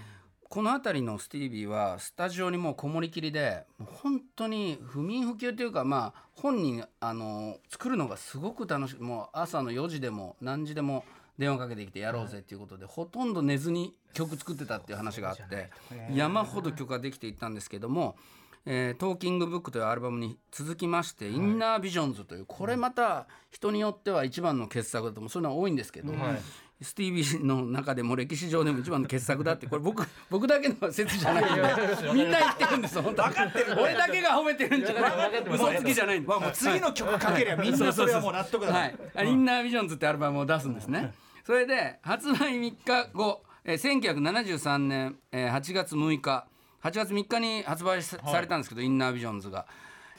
Speaker 4: この辺りのスティービーはスタジオにもうこもりきりで本当に不眠不休というかまあ本人あの作るのがすごく楽しいもう朝の4時でも何時でも電話かけてきてやろうぜっていうことで、ほとんど寝ずに曲作ってたっていう話があって山ほど曲ができていったんですけども「えートーキングブック」というアルバムに続きまして「インナービジョンズ」というこれまた人によっては一番の傑作だと思う。そういうのは多いんですけど、スティービーの中でも歴史上でも一番の傑作だって これ僕僕だけの説じゃないんでみんな言ってるんです本当分かってる。俺だけが褒めてるんじゃない。嘘つきじゃないんで
Speaker 2: まあもう次の曲かけりゃみんなそれはもう納得だ
Speaker 4: はい、あインナービジョンズってアルバムを出すんですね。それで発売3日後、えー、1973年、えー8月6日。8月3日に発売さ,、されたんですけどインナービジョンズが、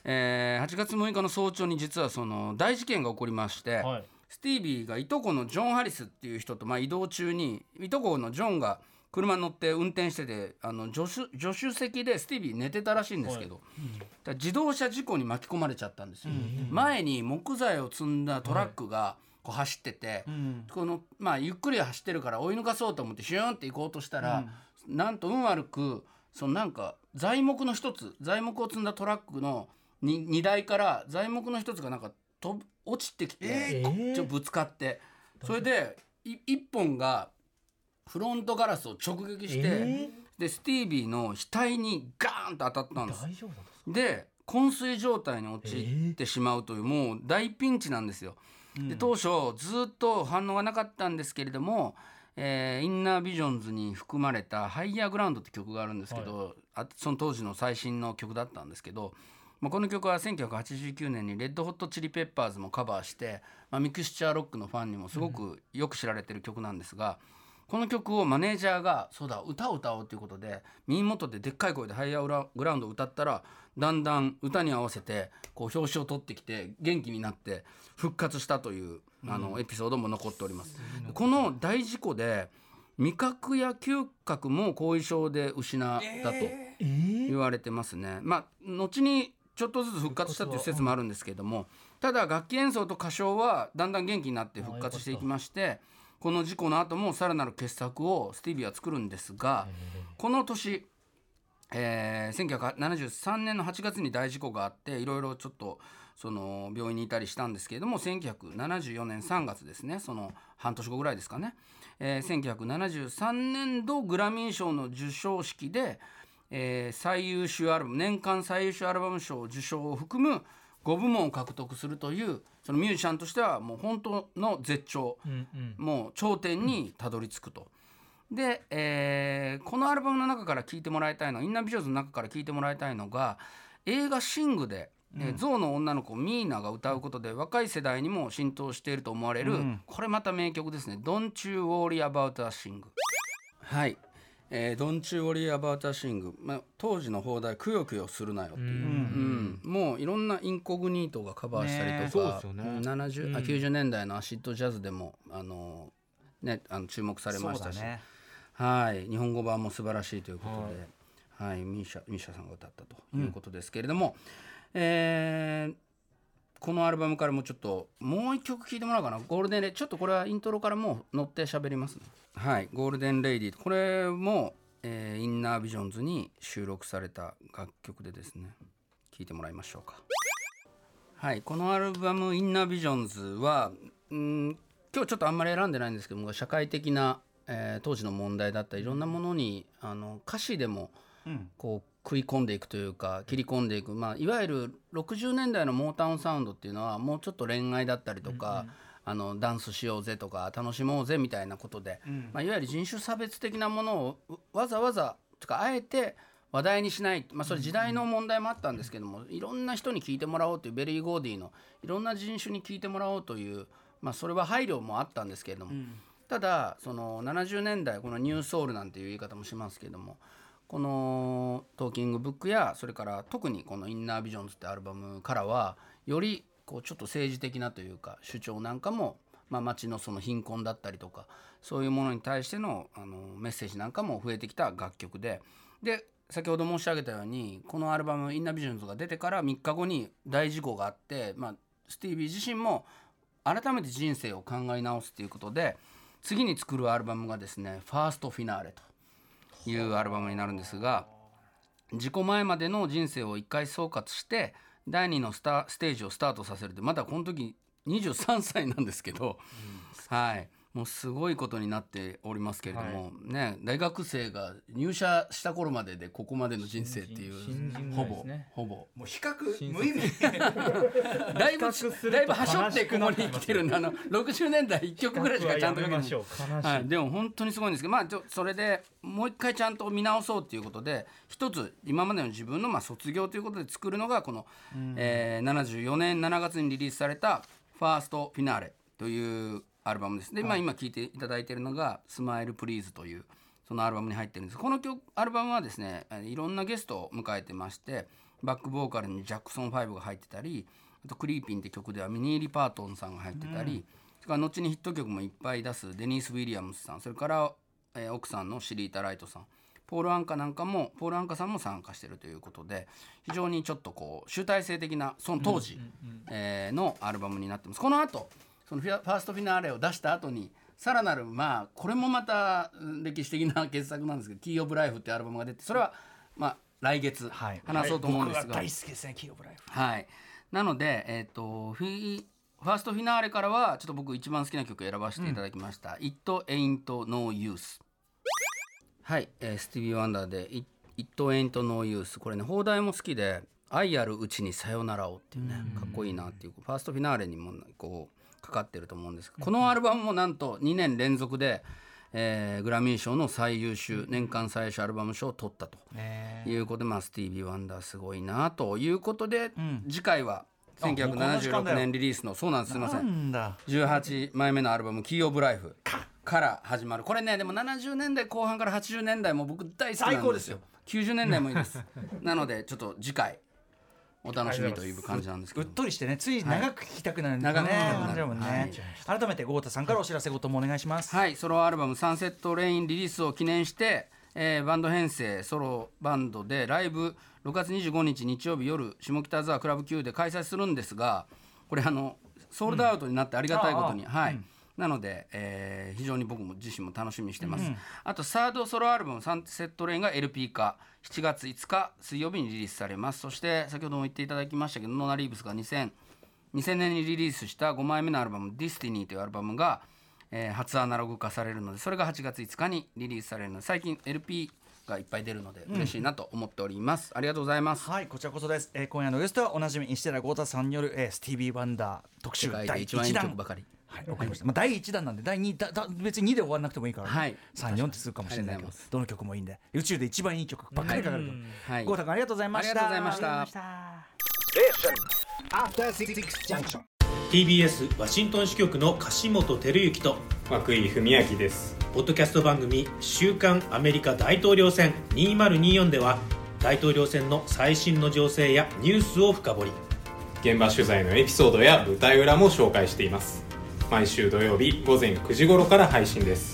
Speaker 4: えー8月6日の早朝に実はその大事件が起こりまして、
Speaker 3: はい
Speaker 4: スティービーがいとこのジョン・ハリスっていう人と、まあ、移動中にいとこのジョンが車に乗って運転しててあの助手助手席でスティービー寝てたらしいんですけど、だから自動車事故に巻き込まれちゃったんですよ。前に木材を積んだトラックがこう走ってて、このまあゆっくり走ってるから追い抜かそうと思ってシューンって行こうとしたら、なんと運悪くそのなんか材木の一つ材木を積んだトラックの 2, 荷台から材木の一つがなんか飛ぶ落ちてきて、ちょっとぶつかって。それでい一本がフロントガラスを直撃して、でスティービーの額にガーンと当たったんです。
Speaker 3: 大丈夫で
Speaker 4: 昏睡状態に陥ってしまうという、もう大ピンチなんですよ。で当初ずっと反応がなかったんですけれども、えーインナービジョンズに含まれた「ハイヤーグラウンド」って曲があるんですけど、あその当時の最新の曲だったんですけど、まあ、この曲は1989年にレッドホットチリペッパーズもカバーして、まあ、ミクスチャーロックのファンにもすごくよく知られてる曲なんですが。この曲をマネージャーがそうだ歌を歌おうということで耳元ででっかい声で「ハイヤーグラウンド」を歌ったらだんだん歌に合わせてこう表紙を取ってきて元気になって復活したというあのエピソードも残っております。この大事故で味覚や嗅覚も後遺症で失ったと言われてますね。まあ後にちょっとずつ復活したという説もあるんですけれどもただ楽器演奏と歌唱はだんだん元気になって復活していきましてこの事故の後もさらなる傑作をスティービーは作るんですがこの年、えー1973年の8月に大事故があっていろいろちょっとその病院にいたりしたんですけれども1974年3月ですねその半年後ぐらいですかね、えー1973年度グラミー賞の授賞式で、えー最優秀アルバム年間最優秀アルバム賞受賞を含む5部門を獲得するというそのミュージシャンとしてはもう本当の絶頂、もう頂点にたどり着くと。で、えーこのアルバムの中から聴いてもらいたいのインナービジョンズの中から聴いてもらいたいのが映画「シングで」えー象の女の子ミーナが歌うことで若い世代にも浸透していると思われる、これまた名曲ですね「Don't You Worry About a Sing」はい「えー、Don't You Worry About a Sing」まあ、当時の放題「くよくよするなよ」っていう、うん。もういろんなインコグニートがカバーしたりとか、
Speaker 3: ねそう
Speaker 4: ん70あ90年代のアシッドジャズでもあの、ね、あの注目されましたし、
Speaker 2: ね。
Speaker 4: はい、日本語版も素晴らしいということで、はい、ミーシャミーシャさんが歌ったということですけれども、えーこのアルバムからもちょっともう一曲聴いてもらおうかな。ゴールデンレイディちょっとこれはイントロからもう乗って喋りますね。はいゴールデンレイディこれも、えーインナービジョンズに収録された楽曲でですね。聴いてもらいましょうか。はいこのアルバム「インナービジョンズは」うん今日ちょっとあんまり選んでないんですけども社会的な、えー当時の問題だったりいろんなものにあの歌詞でもこう食い込んでいくというか切り込んでいく、まあ、いわゆる60年代のモータウンサウンドっていうのはもうちょっと恋愛だったりとか、あのダンスしようぜとか楽しもうぜみたいなことで、まあ、いわゆる人種差別的なものをうわざわざとかあえて話題にしない、まあ、それ時代の問題もあったんですけども、いろんな人に聞いてもらおうというベリー・ゴーディのいろんな人種に聞いてもらおうという、まあ、それは配慮もあったんですけれども、ただその70年代このニューソウルなんていう言い方もしますけどもこの「トーキングブック」やそれから特にこの「インナービジョンズ」ってアルバムからはよりこうちょっと政治的なというか主張なんかも、まあ、街のその貧困だったりとかそういうものに対してのあのメッセージなんかも増えてきた楽曲で。で先ほど申し上げたようにこのアルバム「インナービジョンズ」が出てから3日後に大事故があって、まあ、スティービー自身も改めて人生を考え直すということで次に作るアルバムがですね「ファーストフィナーレ」と。いうアルバムになるんですが事故前までの人生を一回総括して第2のスタステージをスタートさせるってまだこの時23歳なんですけど、はいもうすごいことになっておりますけれども、ね大学生が入社した頃まででここまでの人生っていう
Speaker 3: 新人
Speaker 4: ほぼほぼ。
Speaker 2: もう比較無意味。
Speaker 4: だいぶだいぶはしょってここに来てるんであの60年代1曲ぐらいしかちゃんと書けない。はい、でも本当にすごいんですけどまあちょそれでもう一回ちゃんと見直そうということで一つ今までの自分のまあ卒業ということで作るのがこの、えー74年7月にリリースされた「ファーストフィナーレ」というアルバムです。で、まあ、今聴いていただいているのが「スマイルプリーズというそのアルバムに入ってるんです。この曲アルバムはですねえーいろんなゲストを迎えてましてバックボーカルにジャクソン5が入ってたりあと「クリーピン」って曲ではミニー・リパートンさんが入ってたり、それから後にヒット曲もいっぱい出すデニース・ウィリアムスさんそれから、えー奥さんのシリータ・ライトさんポール・アンカなんかもポール・アンカさんも参加してるということで非常にちょっとこう集大成的なその当時、えーのアルバムになってます。この後そのファーストフィナーレを出した後にさらなるまあこれもまたうん歴史的な傑作なんですけど「Key of Life」っていうアルバムが出てそれはまあ来月
Speaker 2: はい
Speaker 4: 話そうと思うんですが、
Speaker 2: 僕は大好きですねキーオブライフ
Speaker 4: はい。なので、えっ、と、フィ、ファーストフィナーレからは、ちょっと僕一番好きな曲選ばせていただきました。It Ain't No Use。はい、えースティービー・ワンダーで、It It Ain't No Use。これね、放題も好きで、愛あるうちにさよならをっていうね、かっこいいなっていう、ファーストフィナーレにも、こう、かかってると思うんですこのアルバムもなんと2年連続で、えーグラミー賞の最優秀年間最優秀アルバム賞を取ったと。
Speaker 2: ね
Speaker 4: いうことで、まあ、スティービー・ワンダーすごいなということで、次回は
Speaker 2: あもうこんな時間だ
Speaker 4: 1976
Speaker 2: よ
Speaker 4: 年リリースのそうなんですすいませ
Speaker 2: なんんだ
Speaker 4: 18枚目のアルバム「キー・オブ・ライフ」から始まる。これねでも70年代後半から80年代も僕大好きなんで
Speaker 2: ですよ。
Speaker 4: 90年代もいいです。なのでちょっと次回お楽しみという感じなんですけ
Speaker 2: うっ
Speaker 4: ど
Speaker 2: とりしてねつい長く聞きたくなるんだね。
Speaker 4: 長く
Speaker 2: 改めて豪太さんからお知らせごともお願いします。
Speaker 4: はい。ソロアルバム「サンセット・レイン」リリースを記念して、えーバンド編成ソロバンドでライブ6月25日日曜日夜下北沢クラブ Q で開催するんですがこれあのソールドアウトになってありがたいことに、はい、なので、えー非常に僕も自身も楽しみにしてます、あとサードソロアルバム「サンセット・レイン」が LP 化7月5日水曜日にリリースされます。そして先ほども言っていただきましたけどノーナ・リーブスが2000 2000年にリリースした5枚目のアルバム「Destiny」というアルバムが、えー初アナログ化されるのでそれが8月5日にリリースされるので最近 LP がいっぱい出るので嬉しいなと思っております、ありがとうございます。
Speaker 2: はいこちらこそです、えー今夜のゲストはおなじみ石寺豪太さんによる、えースティービー・ワンダー特集第1
Speaker 4: で一番いい
Speaker 2: 弾
Speaker 4: 曲ばかり
Speaker 2: はい、わかりました。まあ第一弾なんで第二だだ別に2で終わらなくてもいいから、ね。
Speaker 4: はい
Speaker 2: 三四ってするかもしれないけどどの曲もいいんで宇宙で一番いい曲ばっかりかかるから。
Speaker 4: はい
Speaker 2: 豪太君ありがとうございました。
Speaker 4: ありがとうございました
Speaker 3: ありがとうございました
Speaker 1: After Six Junction.
Speaker 5: TBS ワシントン支局の樫本照之と
Speaker 6: 涌井文明です
Speaker 5: ポッドキャスト番組「週刊アメリカ大統領選2024」では大統領選の最新の情勢やニュースを深掘り
Speaker 6: 現場取材のエピソードや舞台裏も紹介しています毎週土曜日午前9時頃から配信です。